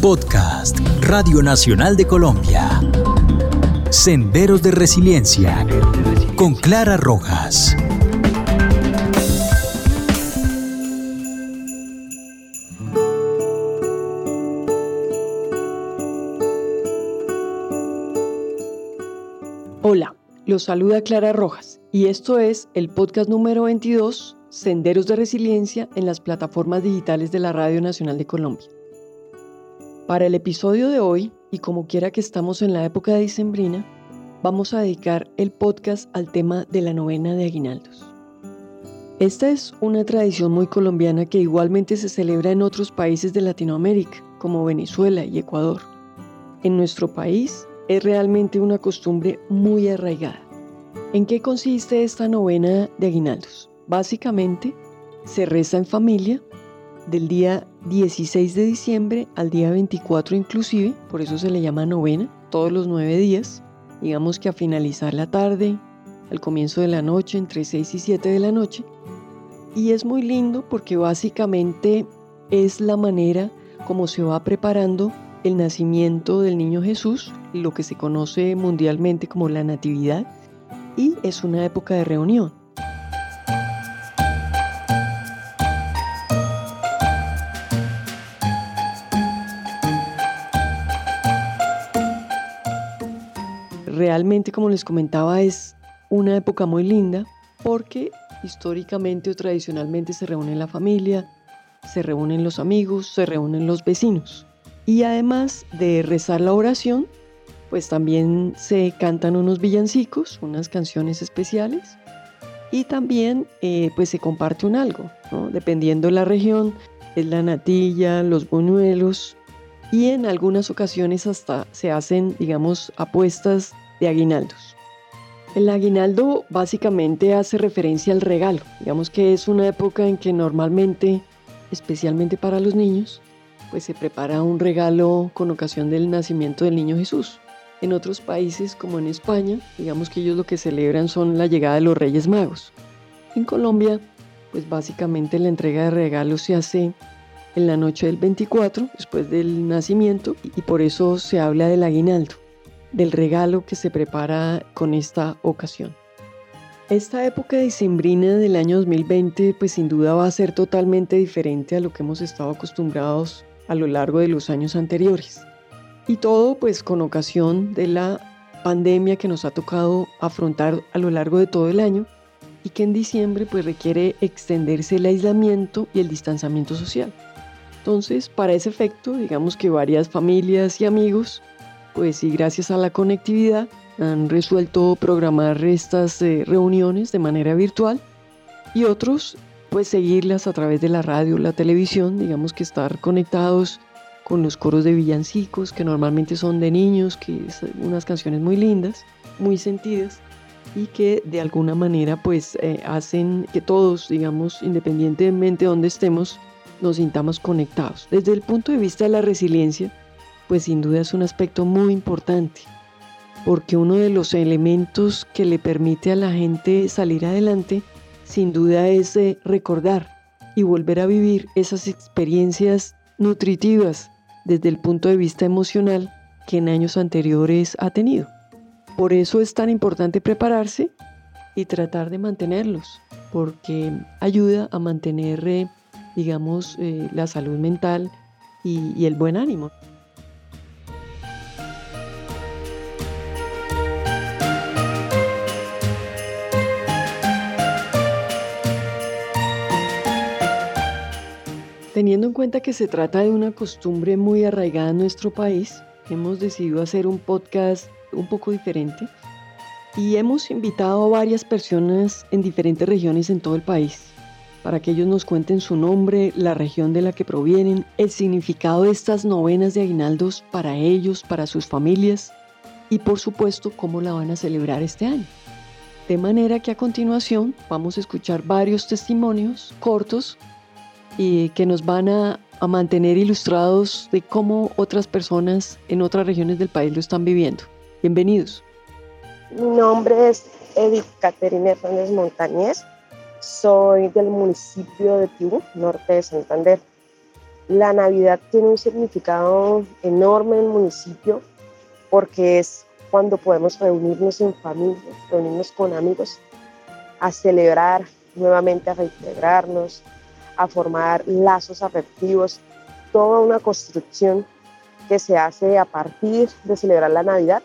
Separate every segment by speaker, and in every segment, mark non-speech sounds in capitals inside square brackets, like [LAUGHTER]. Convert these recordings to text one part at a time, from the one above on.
Speaker 1: Podcast Radio Nacional de Colombia. Senderos de Resiliencia con Clara Rojas.
Speaker 2: Hola, los saluda Clara Rojas y esto es el podcast número 22, Senderos de Resiliencia en las plataformas digitales de la Radio Nacional de Colombia. Para el episodio de hoy, y como quiera que estamos en la época de dicembrina, vamos a dedicar el podcast al tema de la novena de aguinaldos. Esta es una tradición muy colombiana que igualmente se celebra en otros países de Latinoamérica, como Venezuela y Ecuador. En nuestro país es realmente una costumbre muy arraigada. ¿En qué consiste esta novena de aguinaldos? Básicamente, se reza en familia del día 16 de diciembre al día 24 inclusive, por eso se le llama novena, todos los nueve días, digamos que a finalizar la tarde, al comienzo de la noche, entre 6 y 7 de la noche. Y es muy lindo porque básicamente es la manera como se va preparando el nacimiento del niño Jesús, lo que se conoce mundialmente como la Natividad, y es una época de reunión. Realmente, como les comentaba, es una época muy linda porque históricamente o tradicionalmente se reúne la familia, se reúnen los amigos, se reúnen los vecinos. Y además de rezar la oración, pues también se cantan unos villancicos, unas canciones especiales y también eh, pues se comparte un algo, dependiendo de la región, es la natilla, los buñuelos y en algunas ocasiones hasta se hacen, digamos, apuestas de aguinaldos. El aguinaldo básicamente hace referencia al regalo, digamos que es una época en que normalmente, especialmente para los niños, pues se prepara un regalo con ocasión del nacimiento del niño Jesús. En otros países, como en España, digamos que ellos lo que celebran son la llegada de los Reyes Magos. En Colombia, pues básicamente la entrega de regalos se hace en la noche del 24, después del nacimiento, y por eso se habla del aguinaldo, del regalo que se prepara con esta ocasión. Esta época dicembrina del año 2020 pues sin duda va a ser totalmente diferente a lo que hemos estado acostumbrados a lo largo de los años anteriores. Y todo pues con ocasión de la pandemia que nos ha tocado afrontar a lo largo de todo el año y que en diciembre pues requiere extenderse el aislamiento y el distanciamiento social. Entonces, para ese efecto, digamos que varias familias y amigos, pues y gracias a la conectividad, han resuelto programar estas eh, reuniones de manera virtual y otros pues seguirlas a través de la radio, la televisión, digamos que estar conectados con los coros de villancicos que normalmente son de niños, que son unas canciones muy lindas, muy sentidas y que de alguna manera pues eh, hacen que todos, digamos, independientemente de donde estemos, nos sintamos conectados. Desde el punto de vista de la resiliencia, pues sin duda es un aspecto muy importante, porque uno de los elementos que le permite a la gente salir adelante sin duda es eh, recordar y volver a vivir esas experiencias nutritivas desde el punto de vista emocional que en años anteriores ha tenido. Por eso es tan importante prepararse y tratar de mantenerlos, porque ayuda a mantener, eh, digamos, eh, la salud mental y el buen ánimo. Teniendo en cuenta que se trata de una costumbre muy arraigada en nuestro país, hemos decidido hacer un podcast un poco diferente y hemos invitado a varias personas en diferentes regiones en todo el país para que ellos nos cuenten su nombre, la región de la que provienen, el significado de estas novenas de aguinaldos para ellos, para sus familias y por supuesto cómo la van a celebrar este año. De manera que a continuación vamos a escuchar varios testimonios cortos y que nos van a, mantener ilustrados de cómo otras personas en otras regiones del país lo están viviendo. Bienvenidos.
Speaker 3: Mi nombre es Edith Caterina Hernández Montañez. Soy del municipio de Tibú, norte de Santander. La Navidad tiene un significado enorme en el municipio porque es cuando podemos reunirnos en familia, reunirnos con amigos, a celebrar nuevamente, a reintegrarnos, a formar lazos afectivos, toda una construcción que se hace a partir de celebrar la Navidad.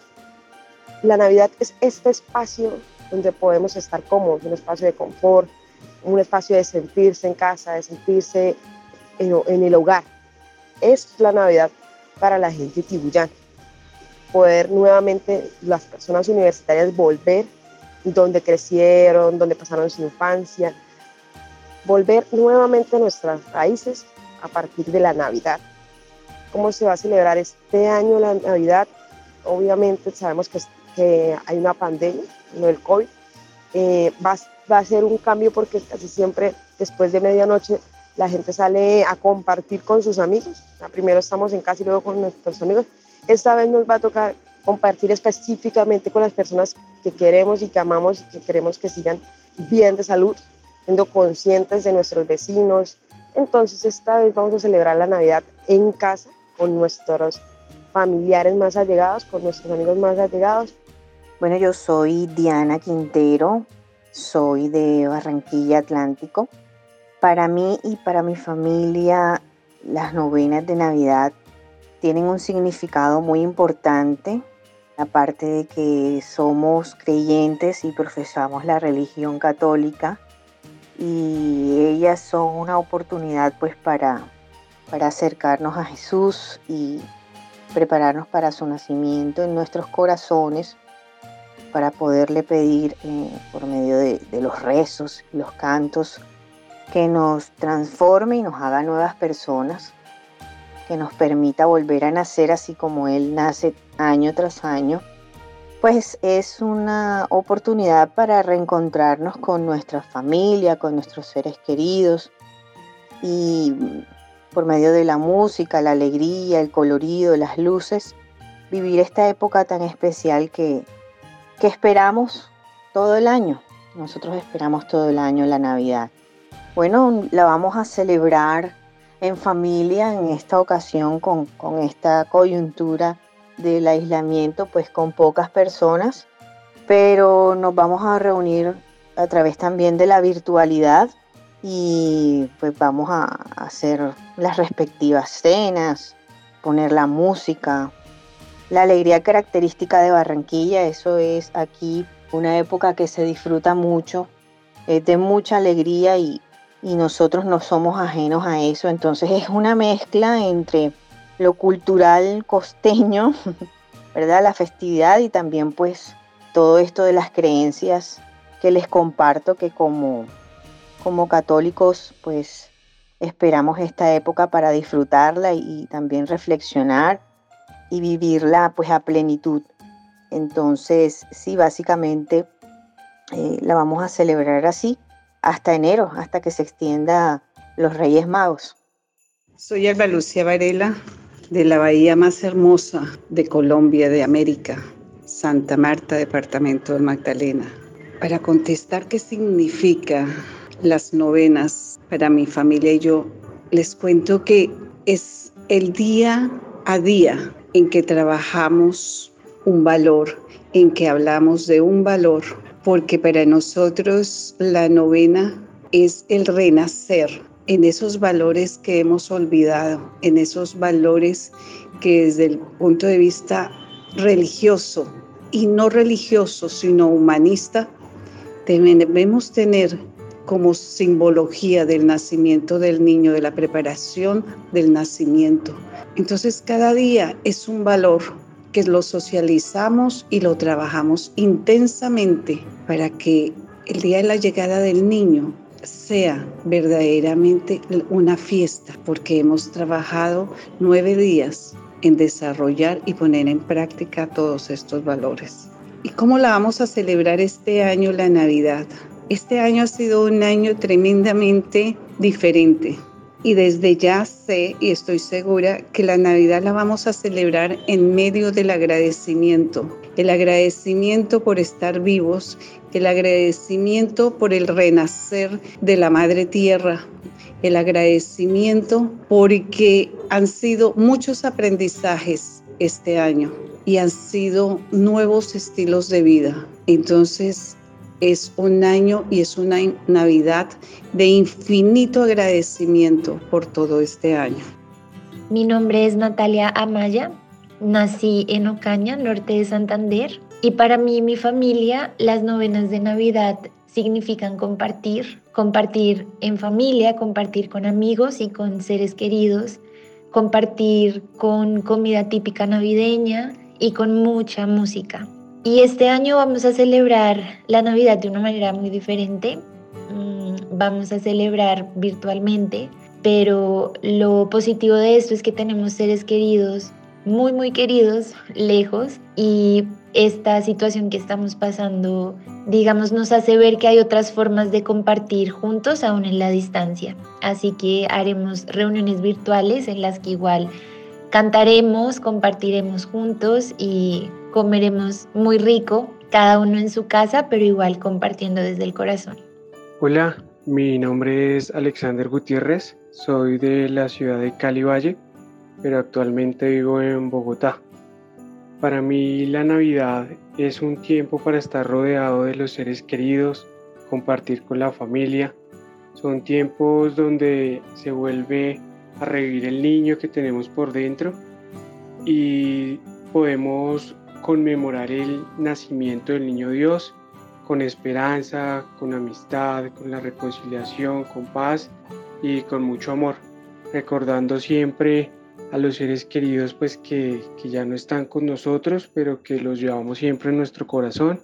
Speaker 3: La Navidad es este espacio donde podemos estar cómodos, un espacio de confort, un espacio de sentirse en casa, de sentirse en, el hogar. Es la Navidad para la gente tibuyana. Poder nuevamente las personas universitarias volver donde crecieron, donde pasaron su infancia, volver nuevamente a nuestras raíces a partir de la Navidad. ¿Cómo se va a celebrar este año la Navidad? Obviamente sabemos que, que hay una pandemia, no el COVID. Eh, va, va a ser un cambio porque casi siempre después de medianoche la gente sale a compartir con sus amigos. Primero estamos en casa y luego con nuestros amigos. Esta vez nos va a tocar compartir específicamente con las personas que queremos y que amamos y que queremos que sigan bien de salud, siendo conscientes de nuestros vecinos. Entonces esta vez vamos a celebrar la Navidad en casa con nuestros familiares más allegados, con nuestros amigos más allegados.
Speaker 4: Bueno, yo soy Diana Quintero, soy de Barranquilla Atlántico. Para mí y para mi familia, las novenas de Navidad tienen un significado muy importante, aparte de que somos creyentes y profesamos la religión católica y ellas son una oportunidad pues para, para acercarnos a Jesús y prepararnos para su nacimiento en nuestros corazones para poderle pedir eh, por medio de, los rezos los cantos que nos transforme y nos haga nuevas personas, que nos permita volver a nacer así como Él nace año tras año, pues es una oportunidad para reencontrarnos con nuestra familia, con nuestros seres queridos y por medio de la música, la alegría, el colorido, las luces, vivir esta época tan especial que, que esperamos todo el año. Nosotros esperamos todo el año la Navidad. Bueno, la vamos a celebrar en familia en esta ocasión con, con esta coyuntura del aislamiento, pues con pocas personas, pero nos vamos a reunir a través también de la virtualidad y pues vamos a hacer las respectivas cenas, poner la música, la alegría característica de Barranquilla, eso es aquí una época que se disfruta mucho, es de mucha alegría y, nosotros no somos ajenos a eso, entonces es una mezcla entre lo cultural costeño, [LAUGHS] ¿verdad? La festividad y también pues todo esto de las creencias que les comparto que como, como católicos pues esperamos esta época para disfrutarla y también reflexionar y vivirla pues a plenitud. Entonces, sí, básicamente eh, la vamos a celebrar así hasta enero, hasta que se extienda los Reyes Magos.
Speaker 5: Soy Alba Lucía Varela, de la bahía más hermosa de Colombia, de América, Santa Marta, departamento de Magdalena. Para contestar qué significa las novenas para mi familia y yo, les cuento que es el día a día en que trabajamos un valor, en que hablamos de un valor, porque para nosotros la novena es el renacer en esos valores que hemos olvidado, en esos valores que desde el punto de vista religioso y no religioso, sino humanista, debemos tener como simbología del nacimiento del niño, de la preparación del nacimiento. Entonces cada día es un valor que lo socializamos y lo trabajamos intensamente para que el día de la llegada del niño sea verdaderamente una fiesta, porque hemos trabajado nueve días en desarrollar y poner en práctica todos estos valores. ¿Y cómo la vamos a celebrar este año la Navidad? Este año ha sido un año tremendamente diferente y desde ya sé y estoy segura que la Navidad la vamos a celebrar en medio del agradecimiento, el agradecimiento por estar vivos, el agradecimiento por el renacer de la Madre Tierra, el agradecimiento porque han sido muchos aprendizajes este año y han sido nuevos estilos de vida. Entonces, es un año y es una Navidad de infinito agradecimiento por todo este año.
Speaker 6: Mi nombre es Natalia Amaya, nací en Ocaña, norte de Santander, y para mí y mi familia las novenas de Navidad significan compartir, compartir en familia, compartir con amigos y con seres queridos, compartir con comida típica navideña y con mucha música. Y este año vamos a celebrar la Navidad de una manera muy diferente. Mm, vamos a celebrar virtualmente, pero lo positivo de esto es que tenemos seres queridos, muy, muy queridos, lejos, y esta situación que estamos pasando, digamos, nos hace ver que hay otras formas de compartir juntos aún en la distancia. Así que haremos reuniones virtuales en las que igual cantaremos, compartiremos juntos y comeremos muy rico, cada uno en su casa, pero igual compartiendo desde el corazón.
Speaker 7: Hola, mi nombre es Alexander Gutiérrez, soy de la ciudad de Cali Valle, pero actualmente vivo en Bogotá. Para mí la Navidad es un tiempo para estar rodeado de los seres queridos, compartir con la familia. Son tiempos donde se vuelve a revivir el niño que tenemos por dentro y podemos conmemorar el nacimiento del niño Dios con esperanza, con amistad, con la reconciliación, con paz y con mucho amor, recordando siempre a los seres queridos pues que, que ya no están con nosotros, pero que los llevamos siempre en nuestro corazón.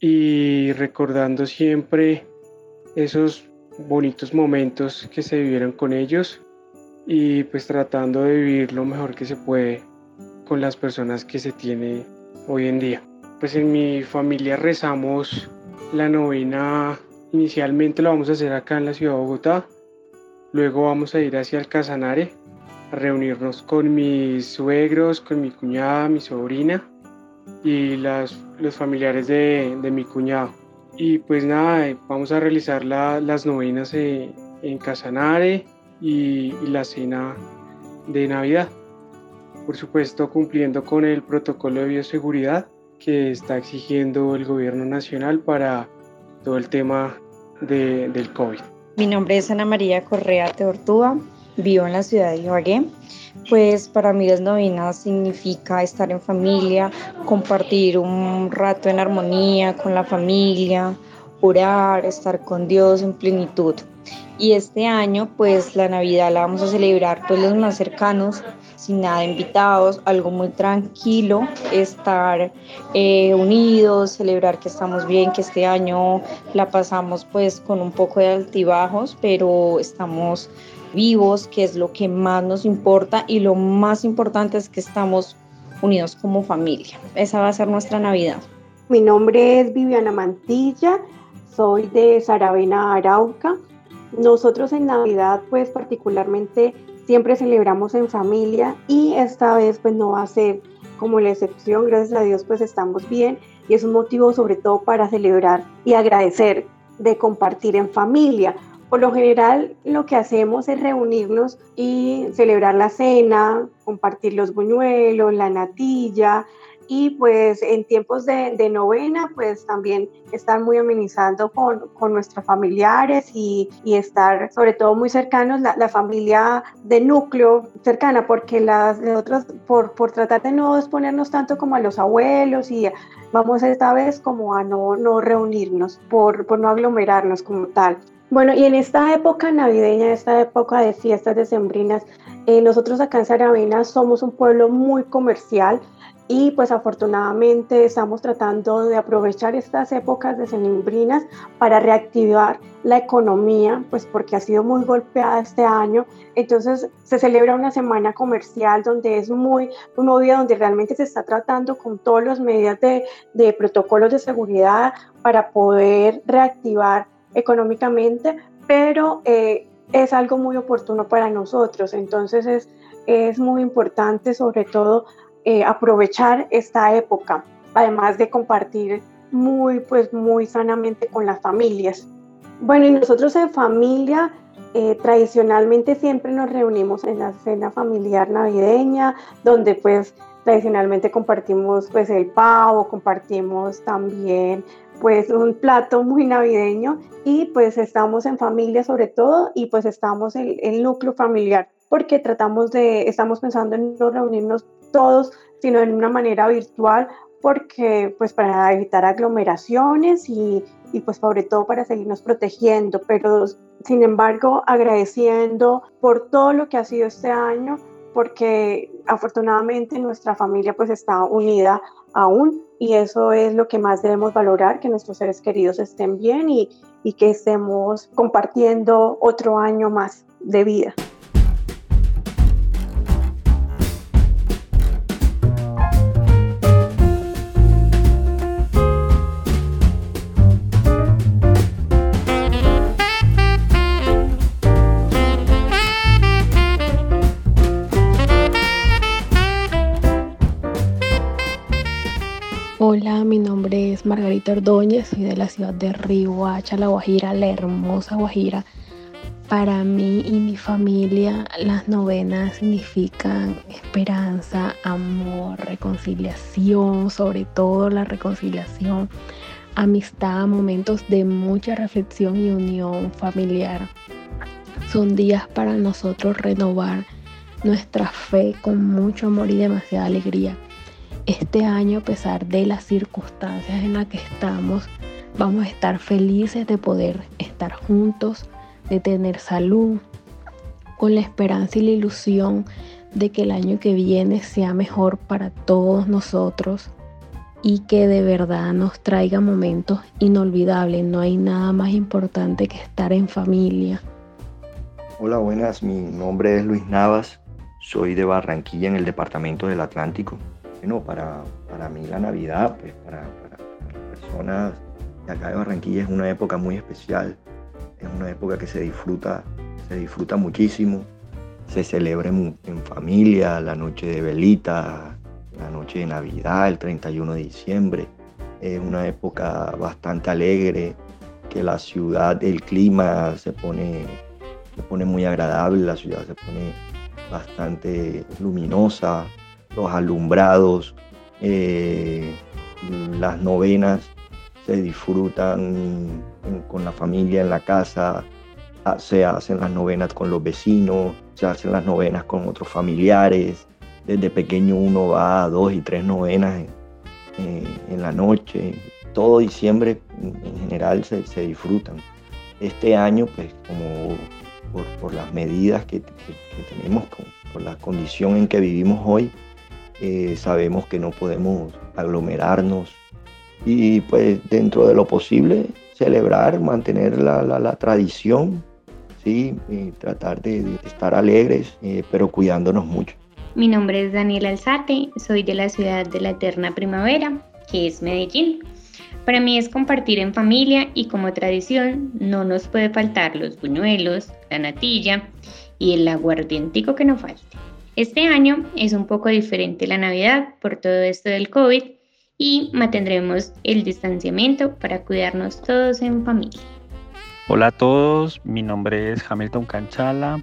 Speaker 7: Y recordando siempre esos bonitos momentos que se vivieron con ellos y pues tratando de vivir lo mejor que se puede con las personas que se tiene hoy en día. Pues en mi familia rezamos la novena, inicialmente lo vamos a hacer acá en la ciudad de Bogotá, luego vamos a ir hacia el Casanare reunirnos con mis suegros, con mi cuñada, mi sobrina y las, los familiares de, de mi cuñado. Y pues nada, vamos a realizar la, las novenas en, en Casanare y, la cena de Navidad por supuesto cumpliendo con el protocolo de bioseguridad que está exigiendo el gobierno nacional para todo el tema de, del COVID.
Speaker 8: Mi nombre es Ana María Correa Teortúa, vivo en la ciudad de Ibagué. Pues para mí las novenas significa estar en familia, compartir un rato en armonía con la familia, orar, estar con Dios en plenitud. Y este año pues la Navidad la vamos a celebrar pues los más cercanos, sin nada invitados, algo muy tranquilo, estar eh, unidos, celebrar que estamos bien, que este año la pasamos pues con un poco de altibajos, pero estamos vivos, que es lo que más nos importa y lo más importante es que estamos unidos como familia. Esa va a ser nuestra Navidad.
Speaker 9: Mi nombre es Viviana Mantilla, soy de Saravena, Arauca. Nosotros en Navidad pues particularmente siempre celebramos en familia y esta vez pues no va a ser como la excepción, gracias a Dios pues estamos bien y es un motivo sobre todo para celebrar y agradecer de compartir en familia. Por lo general lo que hacemos es reunirnos y celebrar la cena, compartir los buñuelos, la natilla, y pues en tiempos de, novena pues también estar muy amenizando con, con nuestros familiares y, y, estar sobre todo muy cercanos la, la, familia de núcleo cercana porque las, otras por, por tratar de no exponernos tanto como a los abuelos y vamos esta vez como a no, no reunirnos por, por no aglomerarnos como tal. Bueno, y en esta época navideña, esta época de fiestas decembrinas, eh, nosotros acá en Saravena somos un pueblo muy comercial, y pues afortunadamente estamos tratando de aprovechar estas épocas de sembrinas para reactivar la economía, pues porque ha sido muy golpeada este año. Entonces se celebra una semana comercial donde es muy, muy movida, donde realmente se está tratando con todas las medidas de, de protocolos de seguridad para poder reactivar económicamente, pero eh, es algo muy oportuno para nosotros. Entonces es, es muy importante sobre todo eh, aprovechar esta época además de compartir muy, pues muy sanamente con las familias. Bueno, y nosotros en familia eh, tradicionalmente siempre nos reunimos en la cena familiar navideña, donde pues tradicionalmente compartimos pues el pavo, compartimos también pues un plato muy navideño y pues estamos en familia sobre todo y pues estamos en el núcleo familiar porque tratamos de, estamos pensando en no reunirnos todos, sino en una manera virtual porque pues para evitar aglomeraciones y, y pues sobre todo para seguirnos protegiendo, pero sin embargo agradeciendo por todo lo que ha sido este año, porque afortunadamente nuestra familia pues está unida aún y eso es lo que más debemos valorar, que nuestros seres queridos estén bien y, y que estemos compartiendo otro año más de vida.
Speaker 10: Margarita Ordóñez, soy de la ciudad de Riohacha, La Guajira, la hermosa Guajira. Para mí y mi familia, las novenas significan esperanza, amor, reconciliación, sobre todo la reconciliación, amistad, momentos de mucha reflexión y unión familiar. Son días para nosotros renovar nuestra fe con mucho amor y demasiada alegría este año, a pesar de las circunstancias en las que estamos, vamos a estar felices de poder estar juntos, de tener salud, con la esperanza y la ilusión de que el año que viene sea mejor para todos nosotros y que de verdad nos traiga momentos inolvidables. No hay nada más importante que estar en familia.
Speaker 11: Hola, buenas. Mi nombre es Luis Navas. Soy de Barranquilla en el departamento del Atlántico bueno, para, para mí la Navidad, pues para, para, las personas de acá de Barranquilla es una época muy especial, es una época que se disfruta, se disfruta muchísimo, se celebra en, familia, la noche de velita, la noche de Navidad, el 31 de diciembre, es una época bastante alegre, que la ciudad, el clima se pone, se pone muy agradable, la ciudad se pone bastante luminosa, los alumbrados, eh, las novenas se disfrutan con la familia en la casa, ah, se hacen las novenas con los vecinos, se hacen las novenas con otros familiares. Desde pequeño uno va a dos y tres novenas en, la noche. Todo diciembre en general se, disfrutan. Este año, pues como por, las medidas que, tenemos, por la condición en que vivimos hoy, eh, sabemos que no podemos aglomerarnos y pues dentro de lo posible celebrar, mantener la, tradición, ¿sí? Tratar de, estar alegres, eh, pero cuidándonos mucho.
Speaker 12: Mi nombre es Daniel Alzate, soy de la ciudad de la eterna primavera, que es Medellín. Para mí es compartir en familia y como tradición no nos puede faltar los buñuelos, la natilla y el aguardientico que no falte. Este año es un poco diferente la Navidad por todo esto del COVID y mantendremos el distanciamiento para cuidarnos todos en familia.
Speaker 13: Hola a todos, mi nombre es Hamilton Canchala,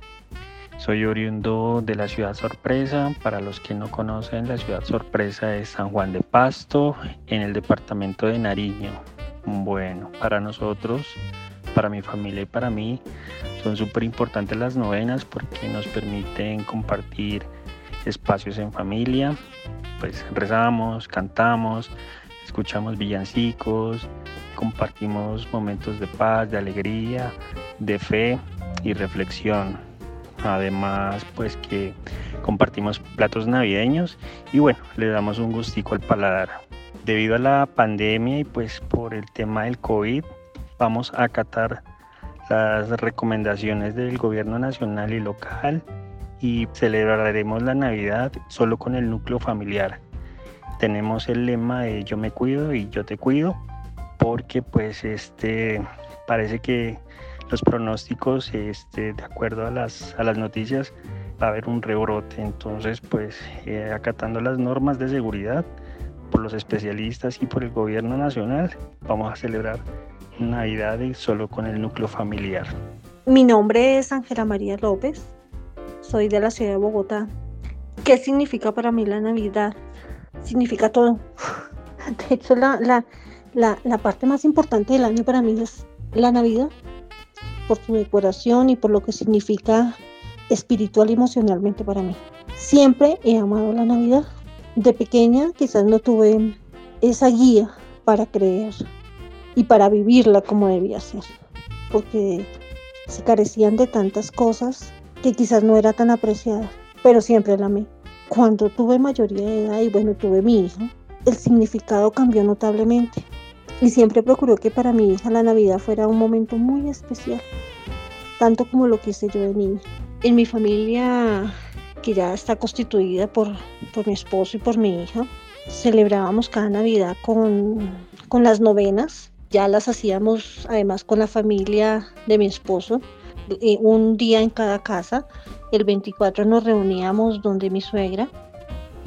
Speaker 13: soy oriundo de la ciudad sorpresa. Para los que no conocen, la ciudad sorpresa es San Juan de Pasto, en el departamento de Nariño. Bueno, para nosotros, para mi familia y para mí, son súper importantes las novenas porque nos permiten compartir espacios en familia. Pues rezamos, cantamos, escuchamos villancicos, compartimos momentos de paz, de alegría, de fe y reflexión. Además, pues que compartimos platos navideños y bueno, le damos un gustico al paladar. Debido a la pandemia y pues por el tema del COVID, vamos a acatar las recomendaciones del gobierno nacional y local y celebraremos la Navidad solo con el núcleo familiar. Tenemos el lema de yo me cuido y yo te cuido porque pues este parece que los pronósticos este, de acuerdo a las, a las noticias va a haber un rebrote entonces pues eh, acatando las normas de seguridad por los especialistas y por el gobierno nacional, vamos a celebrar Navidades solo con el núcleo familiar.
Speaker 14: Mi nombre es Ángela María López, soy de la ciudad de Bogotá. ¿Qué significa para mí la Navidad? Significa todo. [LAUGHS] De hecho, la, la, la, la parte más importante del año para mí es la Navidad, por su decoración y por lo que significa espiritual y emocionalmente para mí. Siempre he amado la Navidad. De pequeña quizás no tuve esa guía para creer y para vivirla como debía ser, porque se carecían de tantas cosas que quizás no era tan apreciada, pero siempre la amé. Cuando tuve mayoría de edad y bueno, tuve mi hija, el significado cambió notablemente y siempre procuró que para mi hija la Navidad fuera un momento muy especial, tanto como lo quise yo de niña. En mi familia, que ya está constituida por, por mi esposo y por mi hija, celebrábamos cada Navidad con, con las novenas. Ya las hacíamos además con la familia de mi esposo, un día en cada casa. El 24 nos reuníamos donde mi suegra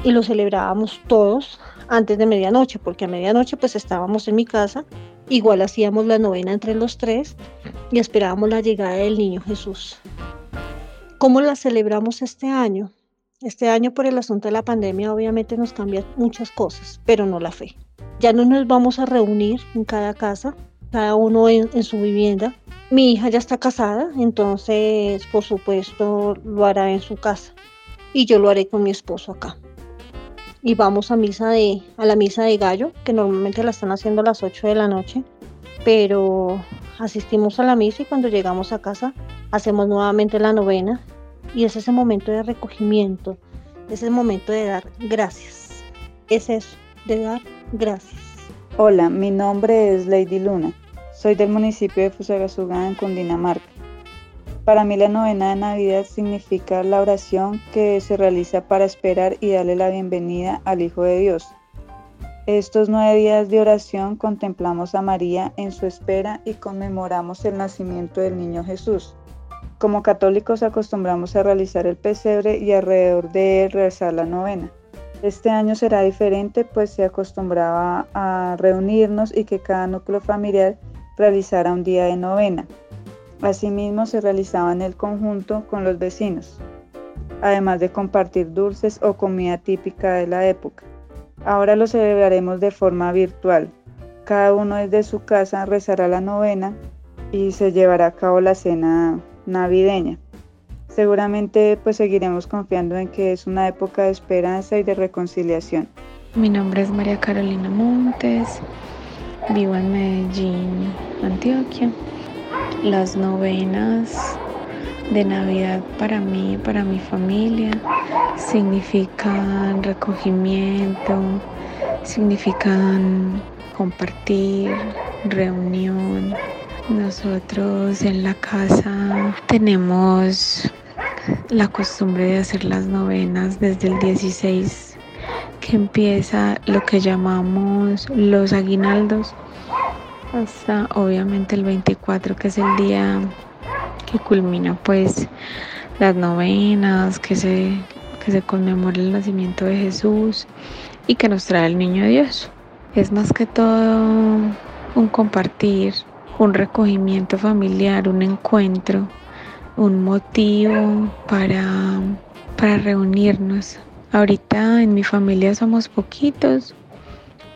Speaker 14: y lo celebrábamos todos antes de medianoche, porque a medianoche pues estábamos en mi casa, igual hacíamos la novena entre los tres y esperábamos la llegada del niño Jesús. ¿Cómo la celebramos este año? Este año por el asunto de la pandemia obviamente nos cambia muchas cosas, pero no la fe. Ya no nos vamos a reunir en cada casa, cada uno en, su vivienda. Mi hija ya está casada, entonces por supuesto lo hará en su casa y yo lo haré con mi esposo acá y vamos a misa de a la misa de gallo, que normalmente la están haciendo a las 8 de la noche, pero asistimos a la misa y cuando llegamos a casa hacemos nuevamente la novena y es ese momento de recogimiento, es el momento de dar gracias. Es eso, de dar gracias.
Speaker 15: Hola, mi nombre es Lady Luna. Soy del municipio de Fusagasugá en Cundinamarca. Para mí la novena de Navidad significa la oración que se realiza para esperar y darle la bienvenida al Hijo de Dios. Estos nueve días de oración contemplamos a María en su espera y conmemoramos el nacimiento del niño Jesús. Como católicos acostumbramos a realizar el pesebre y alrededor de él rezar la novena. Este año será diferente pues se acostumbraba a reunirnos y que cada núcleo familiar realizara un día de novena. Asimismo se realizaba en el conjunto con los vecinos, además de compartir dulces o comida típica de la época. Ahora lo celebraremos de forma virtual. Cada uno desde su casa rezará la novena y se llevará a cabo la cena navideña. Seguramente pues seguiremos confiando en que es una época de esperanza y de reconciliación.
Speaker 16: Mi nombre es María Carolina Montes, vivo en Medellín, Antioquia. Las novenas de Navidad para mí, para mi familia, significan recogimiento, significan compartir, reunión. Nosotros en la casa tenemos la costumbre de hacer las novenas desde el 16 que empieza lo que llamamos los aguinaldos hasta obviamente el 24 que es el día que culmina pues las novenas, que se, que se conmemora el nacimiento de Jesús y que nos trae el niño Dios. Es más que todo un compartir, un recogimiento familiar, un encuentro, un motivo para, para reunirnos. Ahorita en mi familia somos poquitos,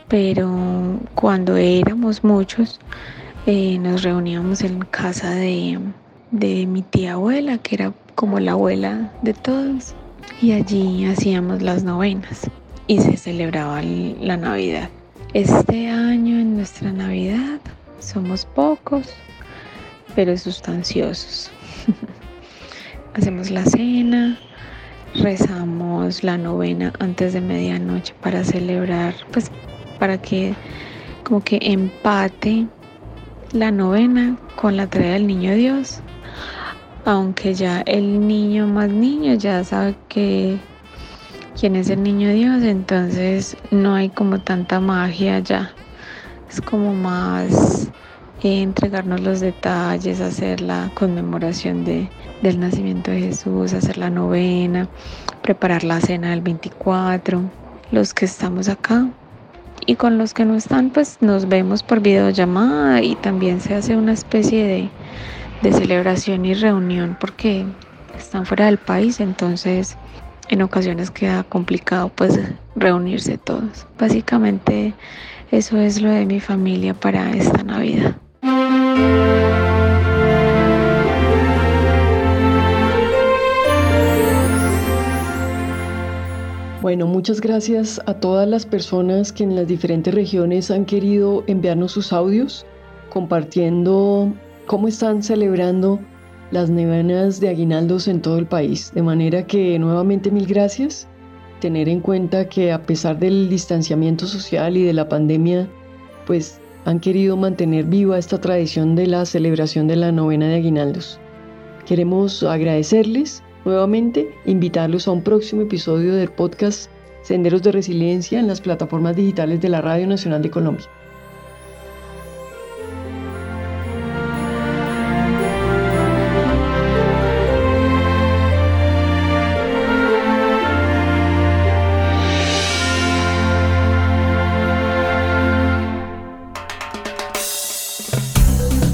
Speaker 16: pero cuando éramos muchos eh, nos reuníamos en casa de, mi tía abuela, que era como la abuela de todos, y allí hacíamos las novenas y se celebraba la Navidad. Este año en nuestra Navidad somos pocos, pero sustanciosos. [LAUGHS] Hacemos la cena, rezamos la novena antes de medianoche para celebrar, pues para que como que empate la novena con la traída del niño Dios. Aunque ya el niño más niño ya sabe que quién es el niño Dios, entonces no hay como tanta magia ya. Es como más entregarnos los detalles, hacer la conmemoración de, del nacimiento de Jesús, hacer la novena, preparar la cena del 24. Los que estamos acá y con los que no están pues nos vemos por videollamada y también se hace una especie de, de celebración y reunión porque están fuera del país, entonces en ocasiones queda complicado pues reunirse todos. Básicamente eso es lo de mi familia para esta Navidad.
Speaker 2: Bueno, muchas gracias a todas las personas que en las diferentes regiones han querido enviarnos sus audios, compartiendo cómo están celebrando las nevanas de aguinaldos en todo el país. De manera que nuevamente mil gracias. Tener en cuenta que a pesar del distanciamiento social y de la pandemia, pues han querido mantener viva esta tradición de la celebración de la novena de aguinaldos. Queremos agradecerles Nuevamente, invitarlos a un próximo episodio del podcast Senderos de Resiliencia en las plataformas digitales de la Radio Nacional de Colombia.